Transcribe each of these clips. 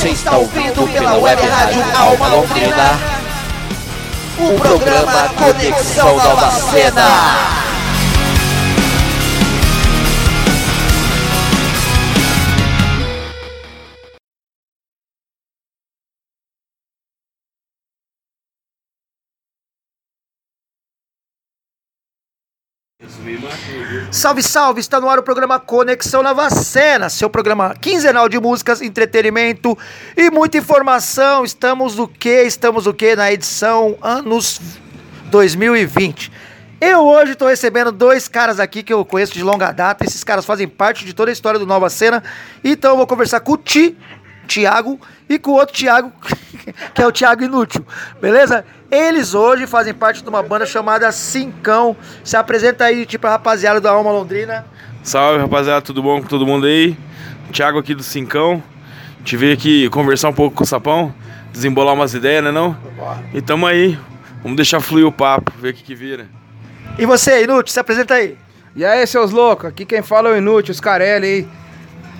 Você está ouvindo pela web rádio Alma Londrina o programa Conexão Nova Cena. Salve, salve! Está no ar o programa Conexão Nova Cena, seu programa quinzenal de músicas, entretenimento e muita informação. Estamos o que? Estamos o que? Na edição anos 2020. Eu hoje estou recebendo dois caras aqui que eu conheço de longa data. Esses caras fazem parte de toda a história do Nova Cena. Então eu vou conversar com o Ti, Tiago, e com o outro Tiago, que é o Tiago Inútil, beleza? Eles hoje fazem parte de uma banda chamada Cincão. Se apresenta aí, tipo, a rapaziada da Alma Londrina. Salve, rapaziada, tudo bom com todo mundo aí? Thiago aqui do Cincão. Te veio aqui conversar um pouco com o Sapão, desembolar umas ideias, né não? E tamo aí. Vamos deixar fluir o papo, ver o que que vira. E você, Inútil, se apresenta aí. E aí, seus loucos, aqui quem fala é o Inútil, os Carelli,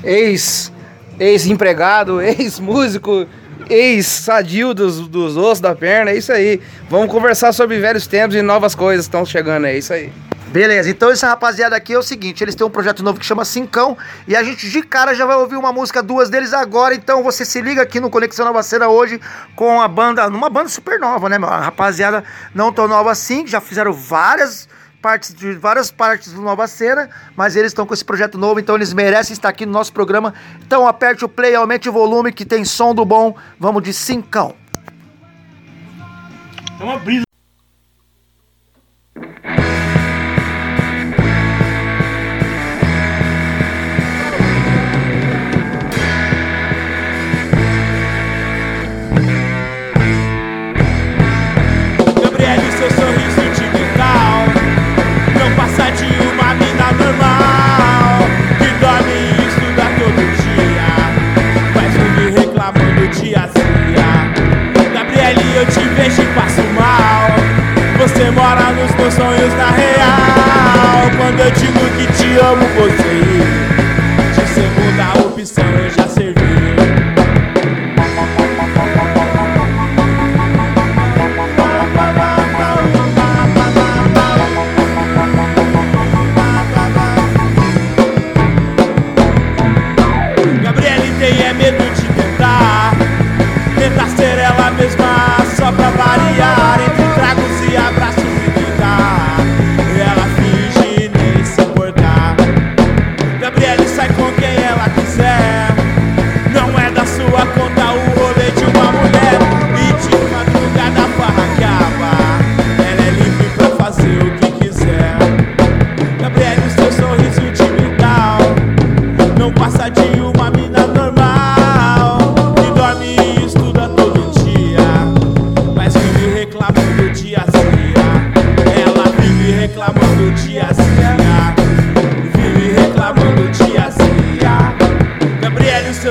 ex, ex-empregado, ex-músico, ex-sadio dos, dos ossos da perna, é isso aí. Vamos conversar sobre velhos tempos e novas coisas estão chegando, é isso aí. Beleza, então essa rapaziada aqui é o seguinte, eles têm um projeto novo que chama Cincão e a gente de cara já vai ouvir uma música, duas deles agora, então você se liga aqui no Conexão Nova Cena hoje com a banda, numa banda super nova, né, meu? A rapaziada não tão nova assim, já fizeram várias partes de várias partes do Nova Cena, mas eles estão com esse projeto novo, então eles merecem estar aqui no nosso programa. Então aperte o play, aumente o volume que tem som do bom. Vamos de cincão. É uma brisa. Tiazinha Gabriele, eu te vejo e passo mal. Você mora nos meus sonhos na real. Quando eu digo que te amo, você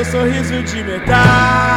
seu sorriso de metal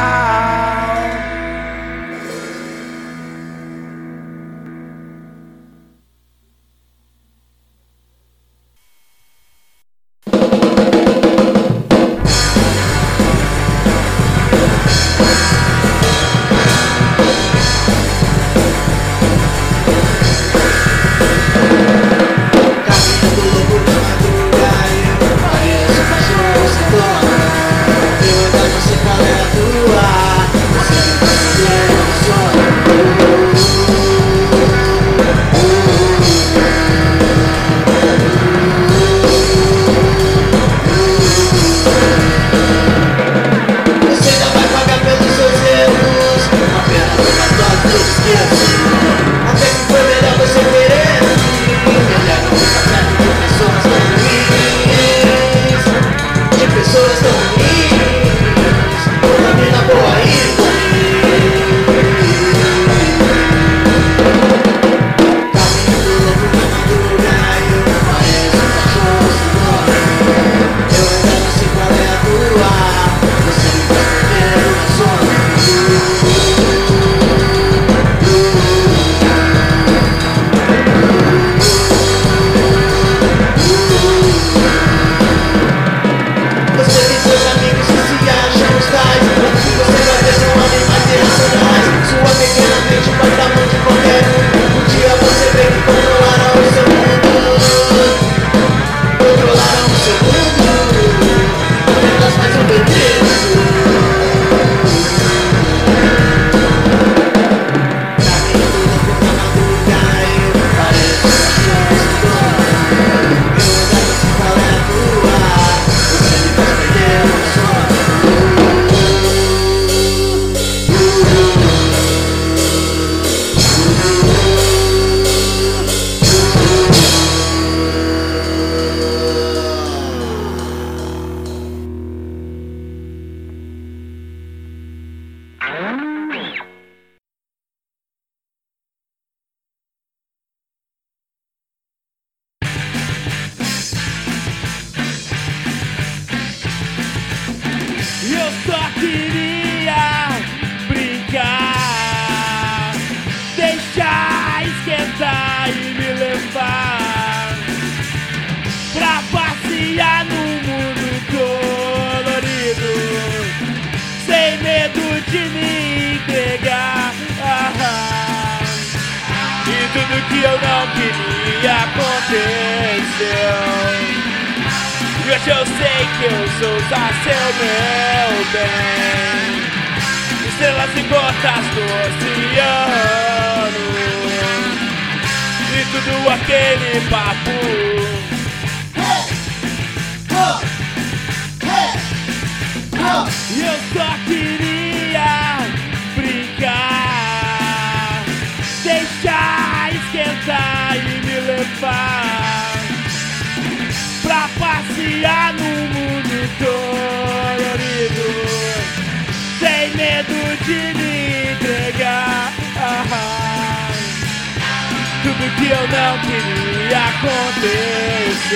que eu não queria aconteceu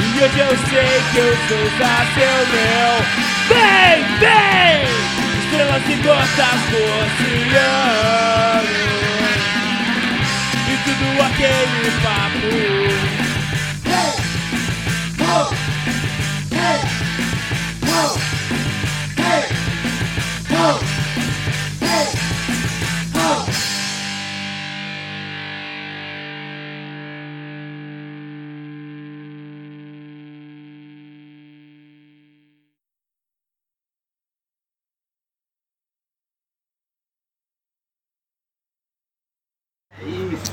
e hoje eu sei que eu sou seu meu. Vem, vem! Estrelas e gotas do oceano E tudo aquele papo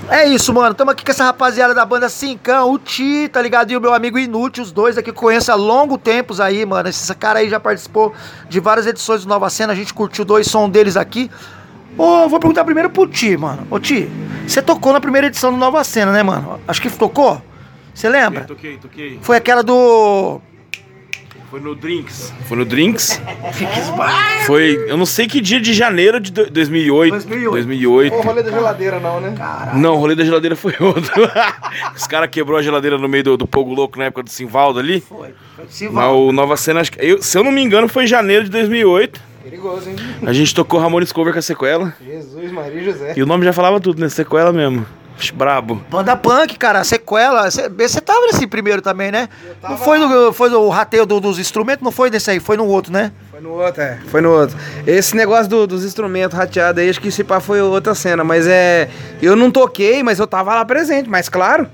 É isso, mano. Tamo aqui com essa rapaziada da banda Cincão, o Ti, tá ligado? E o meu amigo Inútil, os dois aqui que conheço há longo tempos aí, mano. Esse cara aí já participou de várias edições do Nova Cena, a gente curtiu dois sons deles aqui. Ô, vou perguntar primeiro pro Ti, mano. Ô, Ti, você tocou na primeira edição do Nova Cena, né, mano? Acho que tocou? Você lembra? Toquei, toquei. Foi aquela do. Foi no Drinks. Foi no Drinks. Foi, eu não sei que dia de janeiro de do- 2008. 2008. 2008. Não rolê da geladeira, não, né? Não, o rolê da geladeira foi outro. Os caras quebrou a geladeira no meio do, do Pogo Louco na época do Simvaldo ali. Foi. Foi de Mas Sival. o Nova Cena, acho que, eu- se eu não me engano, foi em janeiro de 2008. Perigoso, hein? A gente tocou Ramones Cover com a sequela. Jesus, Maria e José. E o nome já falava tudo, né? Sequela mesmo. Vixe, Brabo. Banda punk, cara, sequela. Você tava nesse primeiro também, né? Não foi no, foi no rateio do- dos instrumentos? Não foi nesse aí, foi no outro, né? Foi no outro, é. Foi no outro. Esse negócio do- dos instrumentos rateados aí, acho que esse pá foi outra cena. Mas é. Eu não toquei, mas eu tava lá presente, mas claro.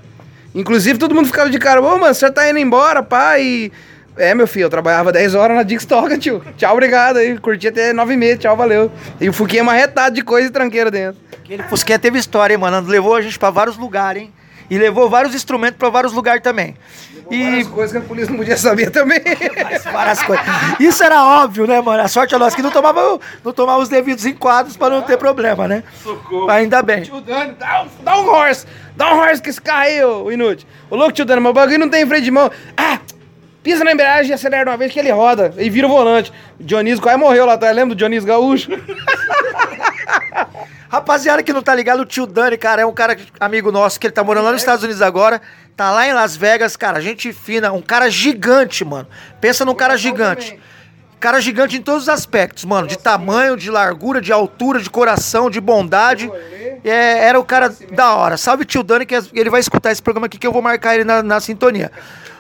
Inclusive, todo mundo ficava de cara, ô, mano, você tá indo embora, pá, e. É, meu filho, eu trabalhava 10 horas na Dix Toca, tio. Tchau, obrigado aí. Curti até 9 meses, tchau, valeu. E o Fuquinha marretado de coisa e tranqueira dentro. Aquele Fusquinha teve história, hein, mano? Levou a gente pra vários lugares, hein? E levou vários instrumentos pra vários lugares também. E Várias coisas que a polícia não podia saber também. várias coisas. Isso era óbvio, né, mano? A sorte é nossa que não tomava, não tomava os devidos enquadros pra não ter problema, né? Socorro. Ainda bem. Tio Dani, dá, um- dá um horse. Dá um horse com esse carro aí, ô inútil. Ô louco, tio Dani, meu bagulho não tem freio de mão. Ah, pisa na embreagem e acelera uma vez que ele roda. E vira o volante. O Dionísio quase morreu lá atrás, lembra do Dionísio Gaúcho? Rapaziada que não tá ligado, o tio Dani, cara, é um cara amigo nosso que ele tá morando lá nos Estados Unidos agora. Tá lá em Las Vegas, cara, gente fina, um cara gigante, mano. Pensa num cara gigante. Cara gigante em todos os aspectos, mano. De tamanho, de largura, de altura, de coração, de bondade. É, era o cara da hora. Salve tio Dani, que ele vai escutar esse programa aqui que eu vou marcar ele na, na sintonia.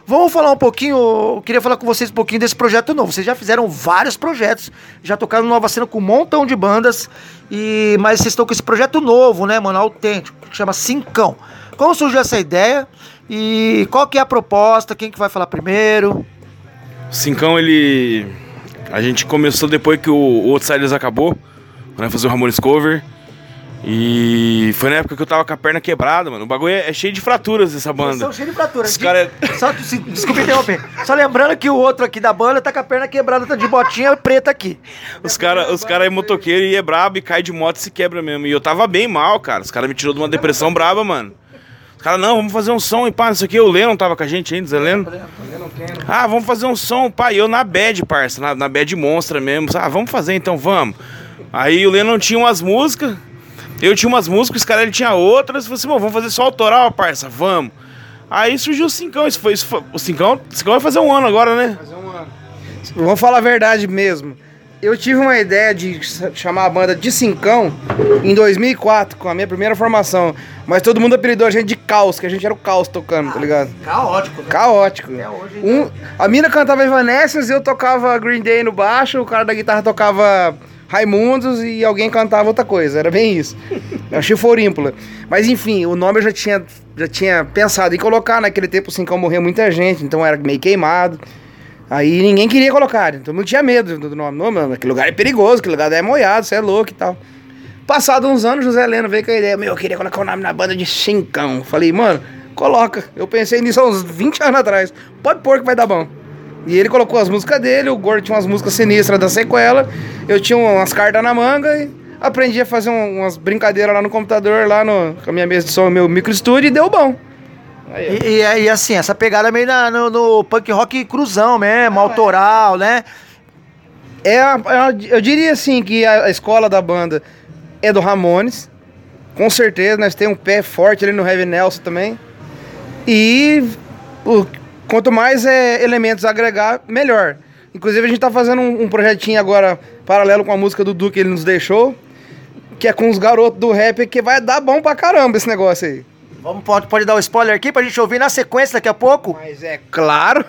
Vamos falar um pouquinho, eu queria falar com vocês um pouquinho desse projeto novo. Vocês já fizeram vários projetos, já tocaram no Nova Cena com um montão de bandas, e mas vocês estão com esse projeto novo, né, mano, autêntico, que chama Cincão. Como surgiu essa ideia e qual que é a proposta, quem que vai falar primeiro? Cincão, ele. A gente começou depois que o, o Outsiders acabou, né? Fazer o Ramones Cover. E foi na época que eu tava com a perna quebrada, mano. O bagulho é, é cheio de fraturas essa banda. São cheios de fraturas. Cara é- Só, se- desculpa interromper. Só lembrando que o outro aqui da banda tá com a perna quebrada, tá de botinha preta aqui. Os caras os cara é motoqueiro e é brabo e cai de moto e se quebra mesmo. E eu tava bem mal, cara. Os caras me tirou de uma depressão braba, mano. Os caras, não, vamos fazer um som e pá, isso aqui. O Lennon tava com a gente ainda, Zé Lennon. Ah, vamos fazer um som, pá. E eu na bad, parça, na, na bad monstra mesmo. Ah, vamos fazer então, vamos. Aí o Lennon tinha umas músicas, eu tinha umas músicas, os caras tinha outras. Eu falei assim, bom, vamos fazer só autoral, parça, vamos. Aí surgiu o Cincão, isso foi, isso foi- o Cincão, o Cincão vai fazer um ano agora, né? Fazer um ano. Vamos falar a verdade mesmo. Eu tive uma ideia de chamar a banda de Cincão em 2004, com a minha primeira formação. Mas todo mundo apelidou a gente de Caos, que a gente era o Caos tocando, tá ligado? Caótico. né? Caótico. Um, a mina cantava Evanescence, eu tocava Green Day no baixo, o cara da guitarra tocava Raimundos e alguém cantava outra coisa. Era bem isso. Era Chiforímpula. Mas enfim, o nome eu já tinha, já tinha pensado em colocar. Naquele tempo o Cincão morreu muita gente, então era meio queimado. Aí ninguém queria colocar, todo mundo tinha medo do nome. Não, mano, aquele lugar é perigoso, aquele lugar é moiado, você é louco e tal. Passado uns anos, José Leno veio com a ideia, meu, eu queria colocar o nome na banda de Cincão. Falei, mano, coloca. Eu pensei nisso há uns 20 anos atrás. Pode pôr que vai dar bom. E ele colocou as músicas dele, o Gordo tinha umas músicas sinistras da sequela, eu tinha umas cartas na manga e aprendi a fazer um- umas brincadeiras lá no computador, lá no, com a minha mesa de som, meu micro estúdio e deu bom. Aí. E, e, e assim, essa pegada meio na- no, no punk rock cruzão mesmo, autoral, né? É, a- é a- eu diria assim que a, a escola da banda é do Ramones. Com certeza, nós temos um pé forte ali no Heavy Nelson também. E o- quanto mais é, elementos agregar, melhor. Inclusive a gente tá fazendo um, um projetinho agora paralelo com a música do Duque que ele nos deixou. Que é com os garotos do rap que vai dar bom pra caramba esse negócio aí. Vamos, pode, pode dar o spoiler aqui pra gente ouvir na sequência daqui a pouco? Mas é claro.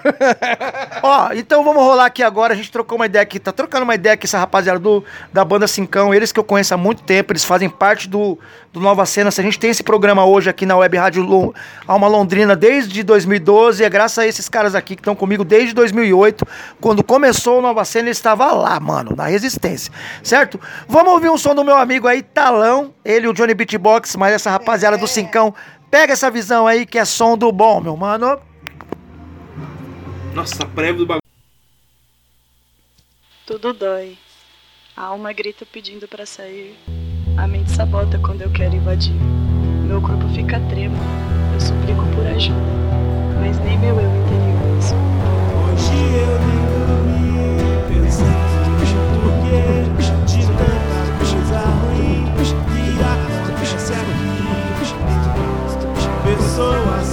Ó, então vamos rolar aqui agora. A gente trocou uma ideia aqui, tá trocando uma ideia aqui, essa rapaziada do, da banda Cincão. Eles que eu conheço há muito tempo, eles fazem parte do, do Nova Cena. Se a gente tem esse programa hoje aqui na Web Rádio Alma Londrina desde 2012, é graças a esses caras aqui que estão comigo desde 2008. Quando começou o Nova Cena, ele estava lá, mano, na resistência, certo? Vamos ouvir um som do meu amigo aí, Talão. Ele, o Johnny Beatbox, mas essa rapaziada do Cincão. Pega essa visão aí que é som do bom, meu mano. Nossa, prévio do bagulho. Tudo dói. A alma grita pedindo pra sair. A mente sabota quando eu quero invadir. Meu corpo fica tremo. Eu suplico por ajuda. Mas nem meu eu interior escuta. Hoje eu nem dormi pensando no porquê de tanta coisa ruim que acontece aqui. Pessoas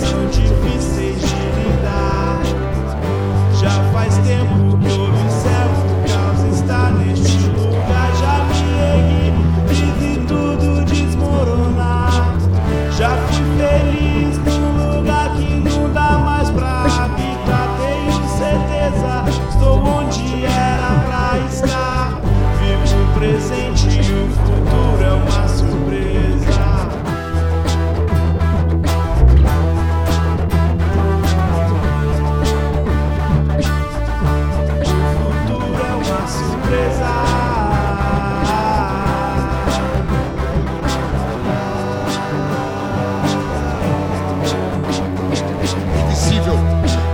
invisível.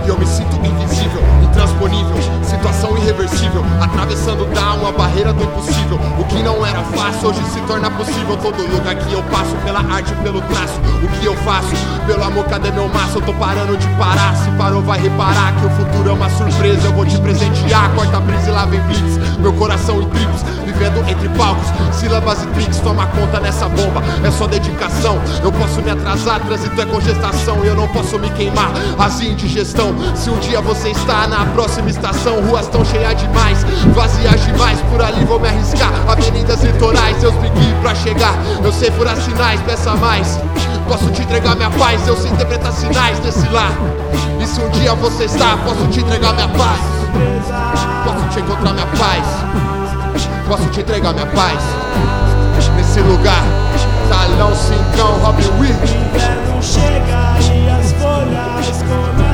E eu me sinto invisível, intransponível, situação irreversível, atravessando down a barreira do impossível. O que não era fácil hoje se torna possível. Todo lugar que eu passo, pela arte, pelo traço. O que eu faço, pelo amor, cadê meu maço? Eu tô parando de parar. Se parou, vai reparar que o futuro é uma surpresa. Eu vou te presentear, corta a brisa e lá vem blitz. Meu coração em tripos, vivendo entre palcos, sílabas e tricks. Toma conta nessa bomba, é só dedicação. Eu posso me atrasar, trânsito é congestação. E eu não posso me queimar, as indigestão. Se um dia você está na próxima estação, ruas tão cheias demais, vazias demais. Por ali vou me arriscar, avenidas litorais. Me guie pra chegar. Eu sei furar sinais, peça mais. Posso te entregar minha paz, eu sei interpretar sinais desse lar. E se um dia você está, posso te entregar minha paz. Posso te encontrar minha paz. Posso te entregar minha paz. Nesse lugar, talão, cincão, Robin Williams. O inverno chega e as folhas começam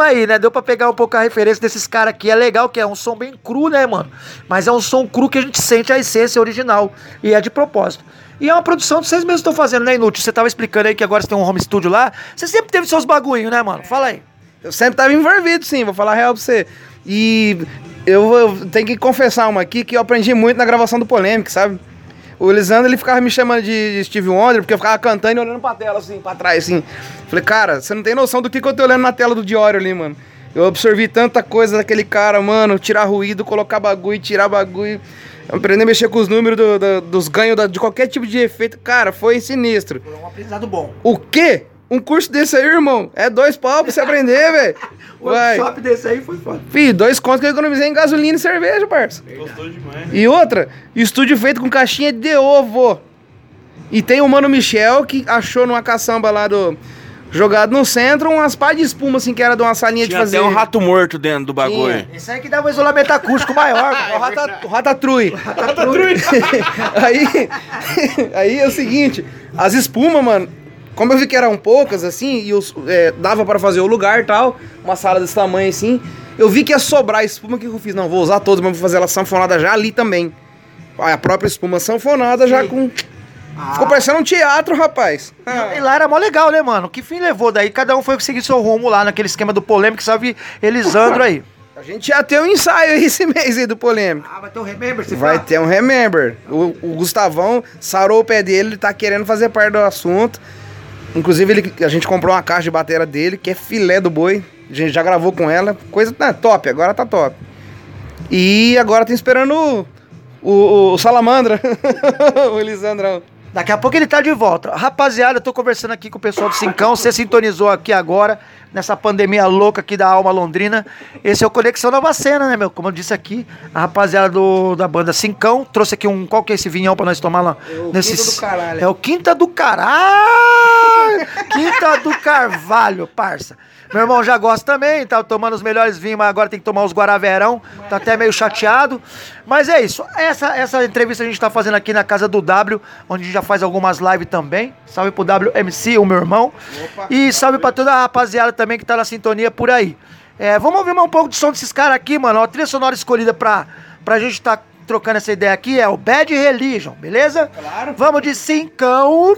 Aí, né? Deu pra pegar um pouco a referência desses caras aqui. É legal que é um som bem cru, né, mano? Mas é um som cru que a gente sente a essência original. E é de propósito. E é uma produção que vocês mesmos estão fazendo, né, Inútil? Você tava explicando aí que agora você tem um home studio lá. Você sempre teve seus bagulhinhos, né, mano? Fala aí. Eu sempre tava envolvido, sim, vou falar a real pra você. E eu, eu tenho que confessar uma aqui que eu aprendi muito na gravação do Polêmica, sabe? O Lisandro, ele ficava me chamando de Steve Wonder, porque eu ficava cantando e olhando pra tela, assim, pra trás, assim. Falei, cara, você não tem noção do que, que eu tô olhando na tela do Diório ali, mano. Eu absorvi tanta coisa daquele cara, mano, tirar ruído, colocar bagulho, tirar bagulho. Aprender a mexer com os números do- do- dos ganhos da- de qualquer tipo de efeito. Cara, foi sinistro. Foi um aprendizado bom. O quê? Um curso desse aí, irmão? É dois pau pra você aprender, velho. O Vai. workshop desse aí foi foda. Fih, dois contos que eu economizei em gasolina e cerveja, parça. Gostou demais. E outra, estúdio feito com caixinha de ovo. E tem o Mano Michel que achou numa caçamba lá do. Jogado no centro, umas pá de espuma, assim, que era de uma salinha Tinha de fazer. até um rato morto dentro do bagulho. Esse aí que dá um isolamento acústico maior. É o, rata, o Ratatrui. aí, aí é o seguinte, as espumas, mano, como eu vi que eram poucas, assim, e é, dava para fazer o lugar e tal, uma sala desse tamanho assim, eu vi que ia sobrar espuma, o que eu fiz? Não, vou usar todas, mas vou fazer ela sanfonada já ali também. A própria espuma sanfonada já com... Ficou parecendo um teatro, rapaz. Ah, E lá era mó legal, né, mano? Que fim levou daí? Cada um foi seguir seu rumo lá naquele esquema do polêmico, sabe? Elisandro aí. a gente já tem um ensaio aí esse mês aí do Polêmico. Ah, vai ter um Remember, você Vai ter um Remember. O, o Gustavão sarou o pé dele, ele tá querendo fazer parte do assunto. Inclusive, ele, a gente comprou uma caixa de bateria dele, que é filé do boi. A gente já gravou com ela. Coisa tá top, agora tá top. E agora tem esperando o, o, o Salamandra, o Elisandrão. Daqui a pouco ele tá de volta. Rapaziada, eu tô conversando aqui com o pessoal do Cincão. Você sintonizou aqui agora, nessa pandemia louca aqui da alma londrina. Esse é o Conexão Nova Cena, né, meu? Como eu disse aqui, a rapaziada do, da banda Cincão trouxe aqui um. Qual que é esse vinhão pra nós tomar lá? o Quinta do Caralho. É o Quinta do Caralho! Quinta do Carvalho, parça. Meu irmão já gosta também, tá tomando os melhores vinhos, mas agora tem que tomar os Guaraverão. Tá até meio chateado. Mas é isso. Essa, essa entrevista a gente tá fazendo aqui na casa do W, onde a gente já faz algumas lives também. Salve pro WMC, o meu irmão. E salve pra toda a rapaziada também que tá na sintonia por aí. É, vamos ouvir mais um pouco de som desses caras aqui, mano. A trilha sonora escolhida pra, pra gente tá trocando essa ideia aqui é o Bad Religion, beleza? Claro. Vamos de cincão.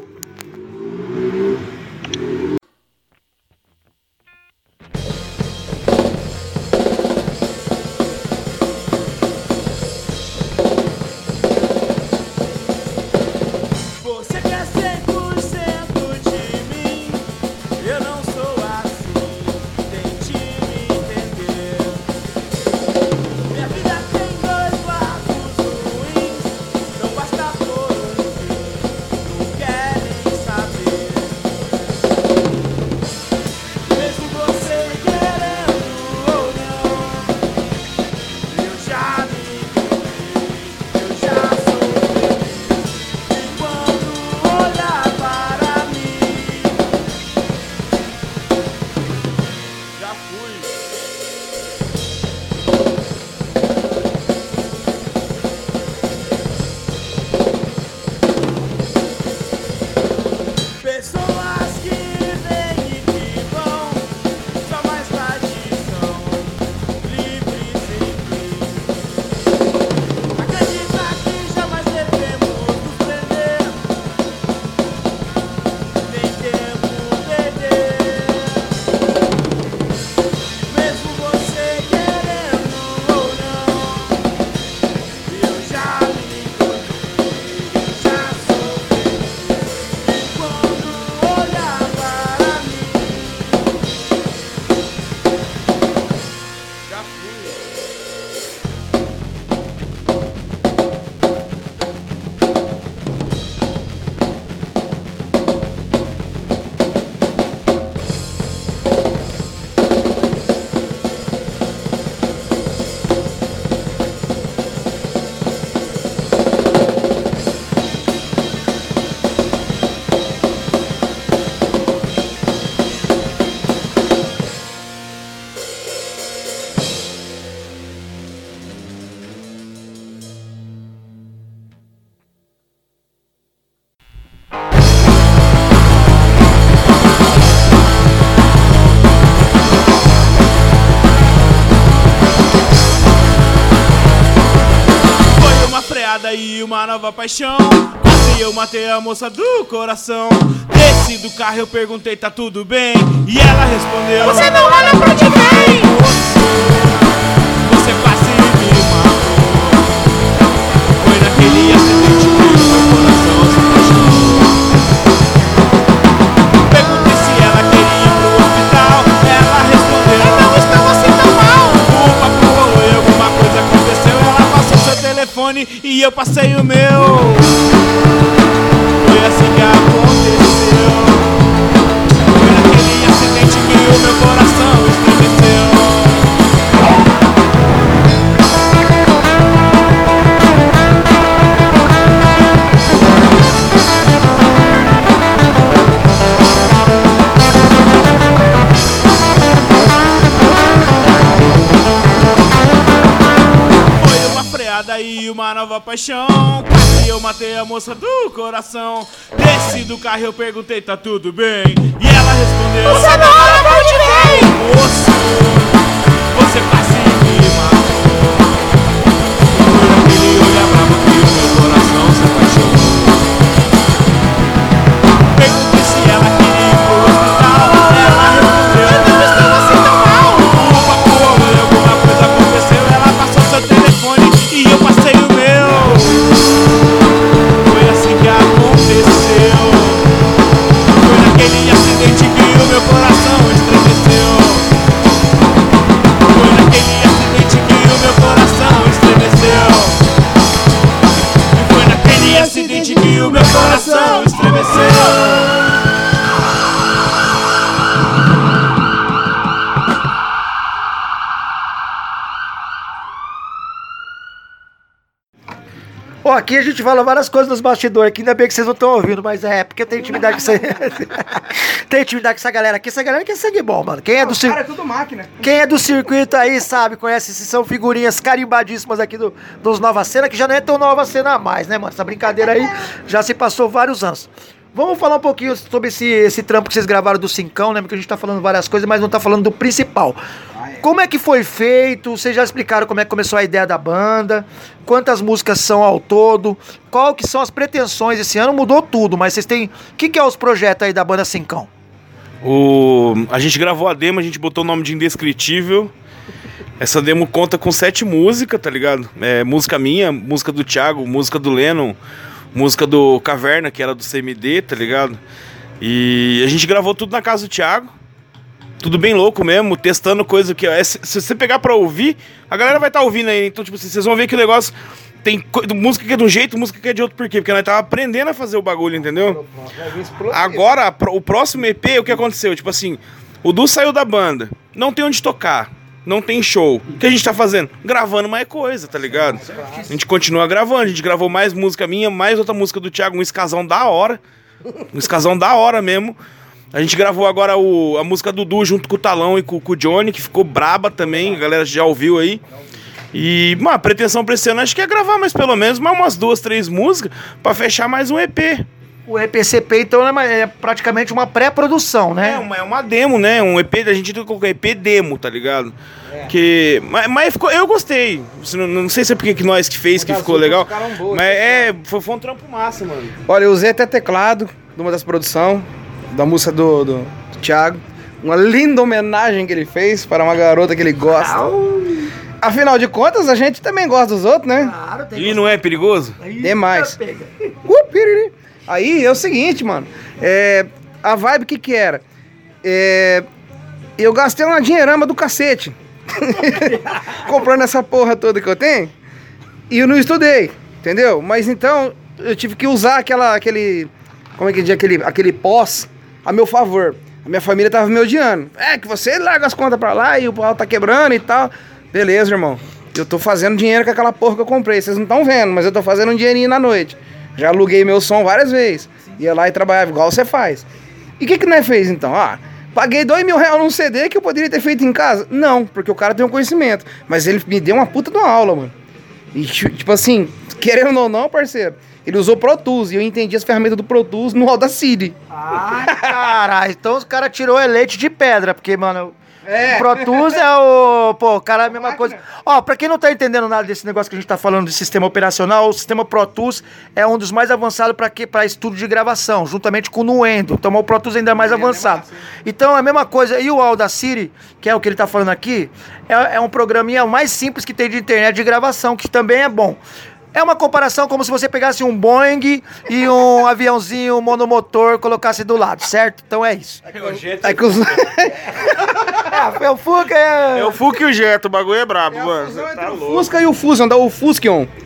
Já fui. Nova paixão. Quase eu matei a moça do coração. Desci do carro, eu perguntei, tá tudo bem? E ela respondeu: Você não olha pra onde vem! Telefone e eu passei o meu. Nova paixão. Quase eu matei a moça do coração. Desci do carro e eu perguntei, tá tudo bem? E ela respondeu: Você não aqui a gente fala várias coisas nos bastidores aqui, ainda bem que vocês não estão ouvindo, mas é, porque eu tenho intimidade com essa... tenho intimidade com essa galera aqui, essa galera aqui é sangue bom, mano. Quem é do circuito... é tudo máquina. Quem é do circuito aí sabe, conhece, se são figurinhas carimbadíssimas aqui do, dos Nova Cena, que já não é tão Nova Cena mais, né, mano? Essa brincadeira aí já se passou vários anos. Vamos falar um pouquinho sobre esse, esse trampo que vocês gravaram do Cincão, né? Porque a gente tá falando várias coisas, mas não tá falando do principal. Como é que foi feito? Vocês já explicaram como é que começou a ideia da banda? Quantas músicas são ao todo? Qual que são as pretensões esse ano? Mudou tudo, mas vocês têm... O que, que é os projetos aí da banda Cincão? O... A gente gravou a demo, a gente botou o nome de Indescritível. Essa demo conta com sete músicas, tá ligado? É, música minha, música do Thiago, música do Lennon, música do Caverna, que era do CMD, tá ligado? E a gente gravou tudo na casa do Thiago. Tudo bem louco mesmo, testando coisa que. é, se, se você pegar pra ouvir, a galera vai estar ouvindo aí. Então, tipo, vocês vão ver que o negócio. Tem música que é de um jeito, música que é de outro, por quê? Porque nós tava aprendendo a fazer o bagulho, entendeu? Agora, o próximo EP, o que aconteceu? Tipo assim, o Du saiu da banda, não tem onde tocar, não tem show. O que a gente tá fazendo? Gravando mais coisa, tá ligado? A gente continua gravando, a gente gravou mais música minha, mais outra música do Thiago, um escasão da hora. Um escasão da hora mesmo. A gente gravou agora o, a música do Du junto com o Talão e com, com o Johnny, que ficou braba também, a galera já ouviu aí. E, mano, a pretensão pra esse ano acho que é gravar mais pelo menos mais umas duas, três músicas pra fechar mais um EP. O EPCP, então, é, uma- é praticamente uma pré-produção, né? É uma, é uma demo, né? Um EP, a gente colocou EP demo, tá ligado? Que, mas, mas ficou, eu gostei. Não, não sei se é porque que nós que fez que ficou legal. boas, Mas é, foi, foi um trampo massa, mano. Olha, eu usei até teclado de uma das produções, da música do, do, do Thiago. Uma linda homenagem que ele fez para uma garota que ele gosta. Afinal de contas, a gente também gosta dos outros, né? Claro, tem E não é perigoso? Demais. Pega. Aí é o seguinte, mano. É, a vibe que que era? É, eu gastei uma dinheirama do cacete. Comprando essa porra toda que eu tenho. E eu não estudei, entendeu? Mas então eu tive que usar aquela, aquele. Como é que diz? Aquele, aquele pós a meu favor. A minha família tava me odiando. É que você larga as contas pra lá e o pau tá quebrando e tal. Beleza, irmão. Eu tô fazendo dinheiro com aquela porra que eu comprei. Vocês não estão vendo, mas eu tô fazendo um dinheirinho na noite. Já aluguei meu som várias vezes. Ia lá e trabalhava igual você faz. E o que que nós fez então? Ah, paguei dois mil reais num CD que eu poderia ter feito em casa? Não, porque o cara tem um conhecimento. Mas ele me deu uma puta de uma aula, mano. E ti- tipo assim, querendo ou não, parceiro, ele usou Pro Tools e eu entendi as ferramentas do Pro Tools no Audacity. Ai, caralho. Então os caras tirou é leite de pedra, porque, mano, É. Pro Tools é o. Pô, cara, é a mesma coisa. Ó, pra quem não tá entendendo nada desse negócio que a gente tá falando de sistema operacional, o sistema Pro Tools é um dos mais avançados pra quê? Pra estúdio de gravação, juntamente com o Nuendo. Então o Pro Tools ainda é mais avançado. Então é a mesma coisa. E o Audacity, que é o que ele tá falando aqui, é, é um programinha mais simples que tem de internet de gravação, que também é bom. É uma comparação como se você pegasse um Boeing e um aviãozinho monomotor colocasse do lado, certo? Então é isso. É que os... É, o Fuca é... É o Fuca e o Jeto, o bagulho é brabo, É mano. tá o louco. Fusca e o Fusion, o Fuskion.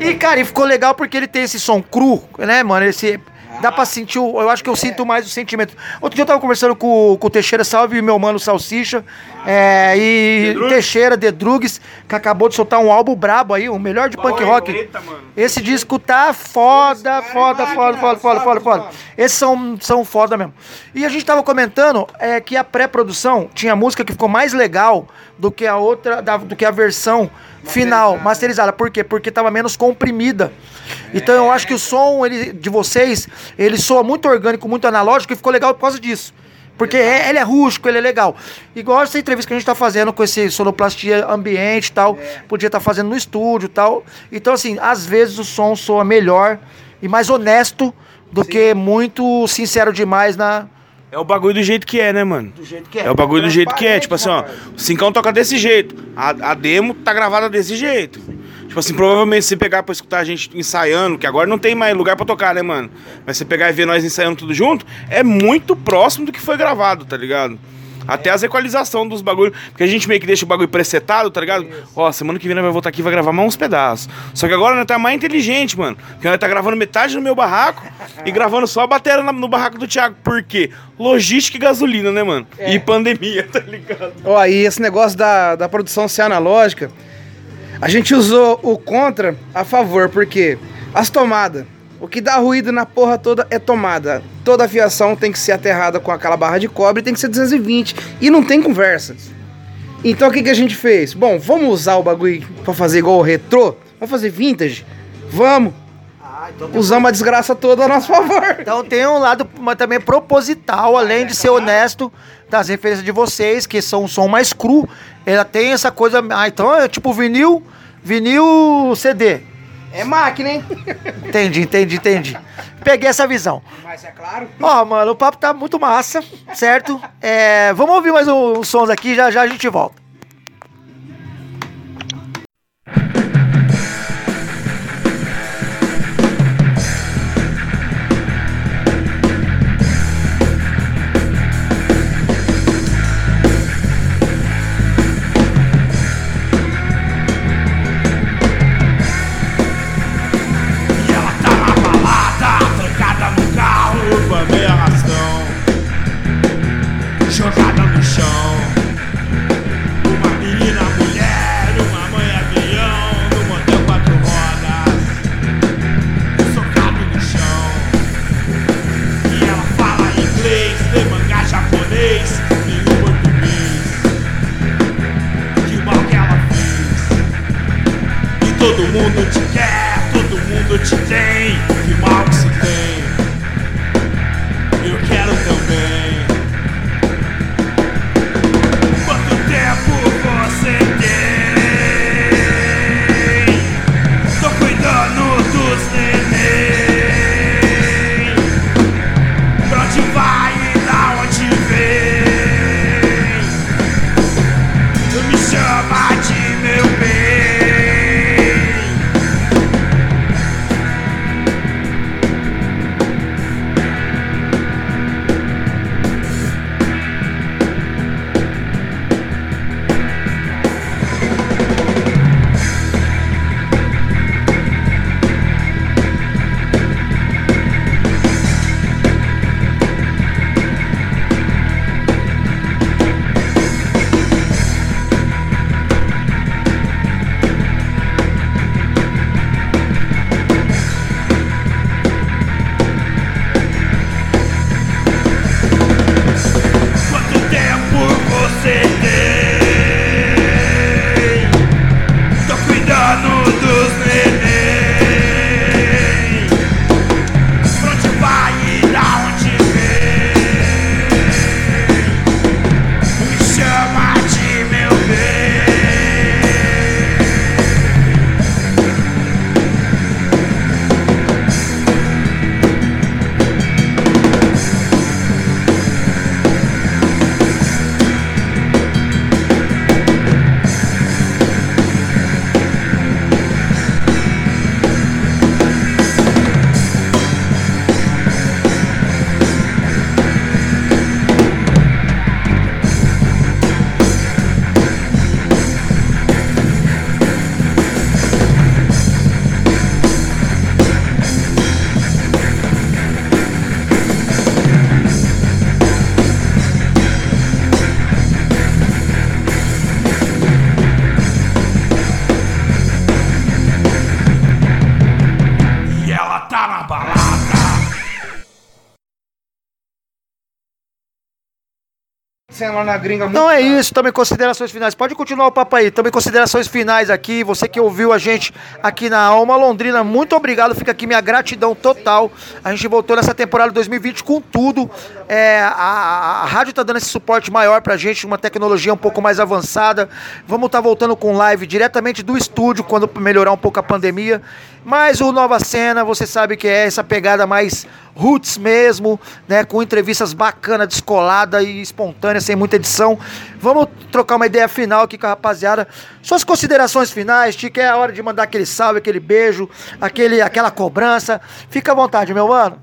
E, cara, e ficou legal porque ele tem esse som cru, né, mano? Esse. Dá pra sentir, o- eu acho que eu sinto mais o sentimento. Outro dia eu tava conversando com, com o Teixeira, salve meu mano Salsicha, é, e Teixeira, The Drugs, que acabou de soltar um álbum brabo aí, o melhor de punk rock. Eita, mano. Esse disco tá foda, foda, foda, foda, foda, foda, foda. Esses são, são foda mesmo. E a gente tava comentando é, que a pré-produção tinha música que ficou mais legal do que a outra, da- do que a versão final, masterizada. Por quê? Porque tava menos comprimida. Então eu acho que o som ele, de vocês, ele soa muito orgânico, muito analógico e ficou legal por causa disso. Porque é- ele é rústico, ele é legal. Igual essa entrevista que a gente tá fazendo com esse sonoplastia ambiente e tal. Podia estar fazendo no estúdio e tal. Então, assim, às vezes o som soa melhor e mais honesto do que muito sincero demais na. É o bagulho do jeito que é, né, mano? Do jeito que É o bagulho do jeito que é. Tipo assim, ó, o Cincão toca desse jeito. A, a demo tá gravada desse jeito. Tipo assim, provavelmente se você pegar pra escutar a gente ensaiando, que agora não tem mais lugar pra tocar, né, mano? Mas você pegar e ver nós ensaiando tudo junto, é muito próximo do que foi gravado, tá ligado? Até as equalizações dos bagulhos. Porque a gente meio que deixa o bagulho presetado, tá ligado? Ó, semana que vem nós vai voltar aqui e vai gravar mais uns pedaços. Só que agora nós tá mais inteligente, mano. Porque nós tá gravando metade no meu barraco e gravando só a bateria no barraco do Thiago. Por quê? Logística e gasolina, né, mano? E pandemia, tá ligado? Ó, e esse negócio da, da produção ser analógica, a gente usou o contra a favor, porque as tomadas, o que dá ruído na porra toda é tomada. Toda a fiação tem que ser aterrada com aquela barra de cobre tem que ser 220. E não tem conversa. Então o que, que a gente fez? Bom, vamos usar o bagulho pra fazer igual o retrô? Vamos fazer vintage? Vamos! Usamos a desgraça toda a nosso favor. Então tem um lado mas também proposital, além de ser honesto das referências de vocês, que são um som mais cru. Ela tem essa coisa. Ah, então é tipo vinil, vinil CD. É máquina, hein? Entendi, entendi, entendi. Peguei essa visão. Mas é claro. Ó, mano, o papo tá muito massa, certo? É, vamos ouvir mais uns sons aqui, já já a gente volta. Lá na gringa Não é isso, também considerações finais. Pode continuar o papo aí. Também considerações finais aqui. Você que ouviu a gente aqui na Alma Londrina, muito obrigado. Fica aqui minha gratidão total. A gente voltou nessa temporada 2020 com tudo. É, a, a- rádio tá dando esse suporte maior pra gente, uma tecnologia um pouco mais avançada. Vamos estar voltando com live diretamente do estúdio quando melhorar um pouco a pandemia. Mas o Nova Cena, você sabe que é essa pegada mais roots mesmo, né? Com entrevistas bacanas, descolada e espontânea, sem muita edição. Vamos trocar uma ideia final aqui com a rapaziada. Suas considerações finais, Tica, é a hora de mandar aquele salve, aquele beijo, aquele, aquela cobrança. Fica à vontade, meu mano.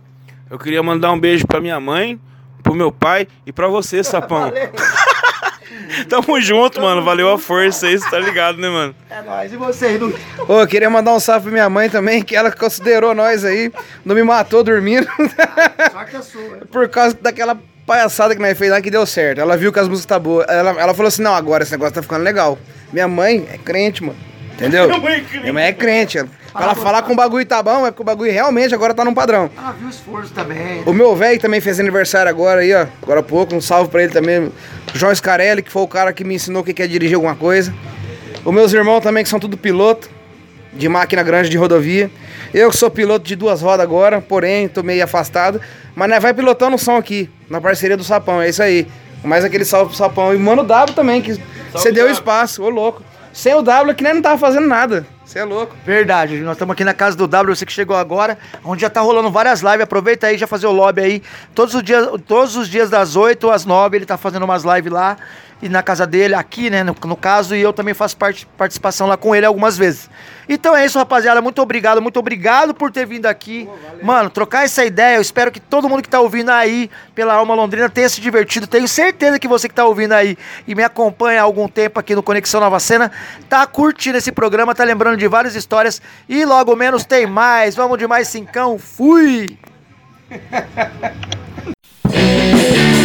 Eu queria mandar um beijo pra minha mãe, pro meu pai e pra você, Sapão. Tamo junto, mano. Valeu a força aí, você tá ligado, né, mano? É nóis. E você, Edu? Ô, eu queria mandar um salve pra minha mãe também, que ela considerou nós aí, não me matou dormindo. Por causa daquela palhaçada que nós fez lá que deu certo. Ela viu que as músicas tá boas. Ela, ela falou assim: não, agora esse negócio tá ficando legal. Minha mãe é crente, mano. Entendeu? Minha mãe é crente. Ela, pra ela falar que o bagulho tá bom, é porque o bagulho realmente agora tá num padrão. Ela viu o esforço também. O meu velho também fez aniversário agora aí, ó. Agora há pouco. Um salve pra ele também. João Scarelli, que foi o cara que me ensinou o que que é dirigir alguma coisa. Os meus irmãos também, que são tudo piloto de máquina grande de rodovia. Eu que sou piloto de duas rodas agora, porém, tô meio afastado. Mas nós vai pilotando o som aqui, na parceria do Sapão, é isso aí. Mais aquele salve pro Sapão. E o Mano W também, que você deu espaço, ô louco. Sem o W que nem não tava fazendo nada. Você é louco. Verdade, nós estamos aqui na casa do W, você que chegou agora, onde já tá rolando várias lives. Aproveita aí, já fazer o lobby aí. Todos os dias, todos os dias das 8 às 9 ele tá fazendo umas lives lá e na casa dele, aqui, né, no, no caso, e eu também faço parte, participação lá com ele algumas vezes. Então é isso, rapaziada. Muito obrigado, muito obrigado por ter vindo aqui. Mano, trocar essa ideia. Eu espero que todo mundo que tá ouvindo aí pela Alma Londrina tenha se divertido. Tenho certeza que você que tá ouvindo aí e me acompanha há algum tempo aqui no Conexão Nova Cena, tá curtindo esse programa, tá lembrando de várias histórias. E logo menos tem mais. Vamos de mais cincão. Fui!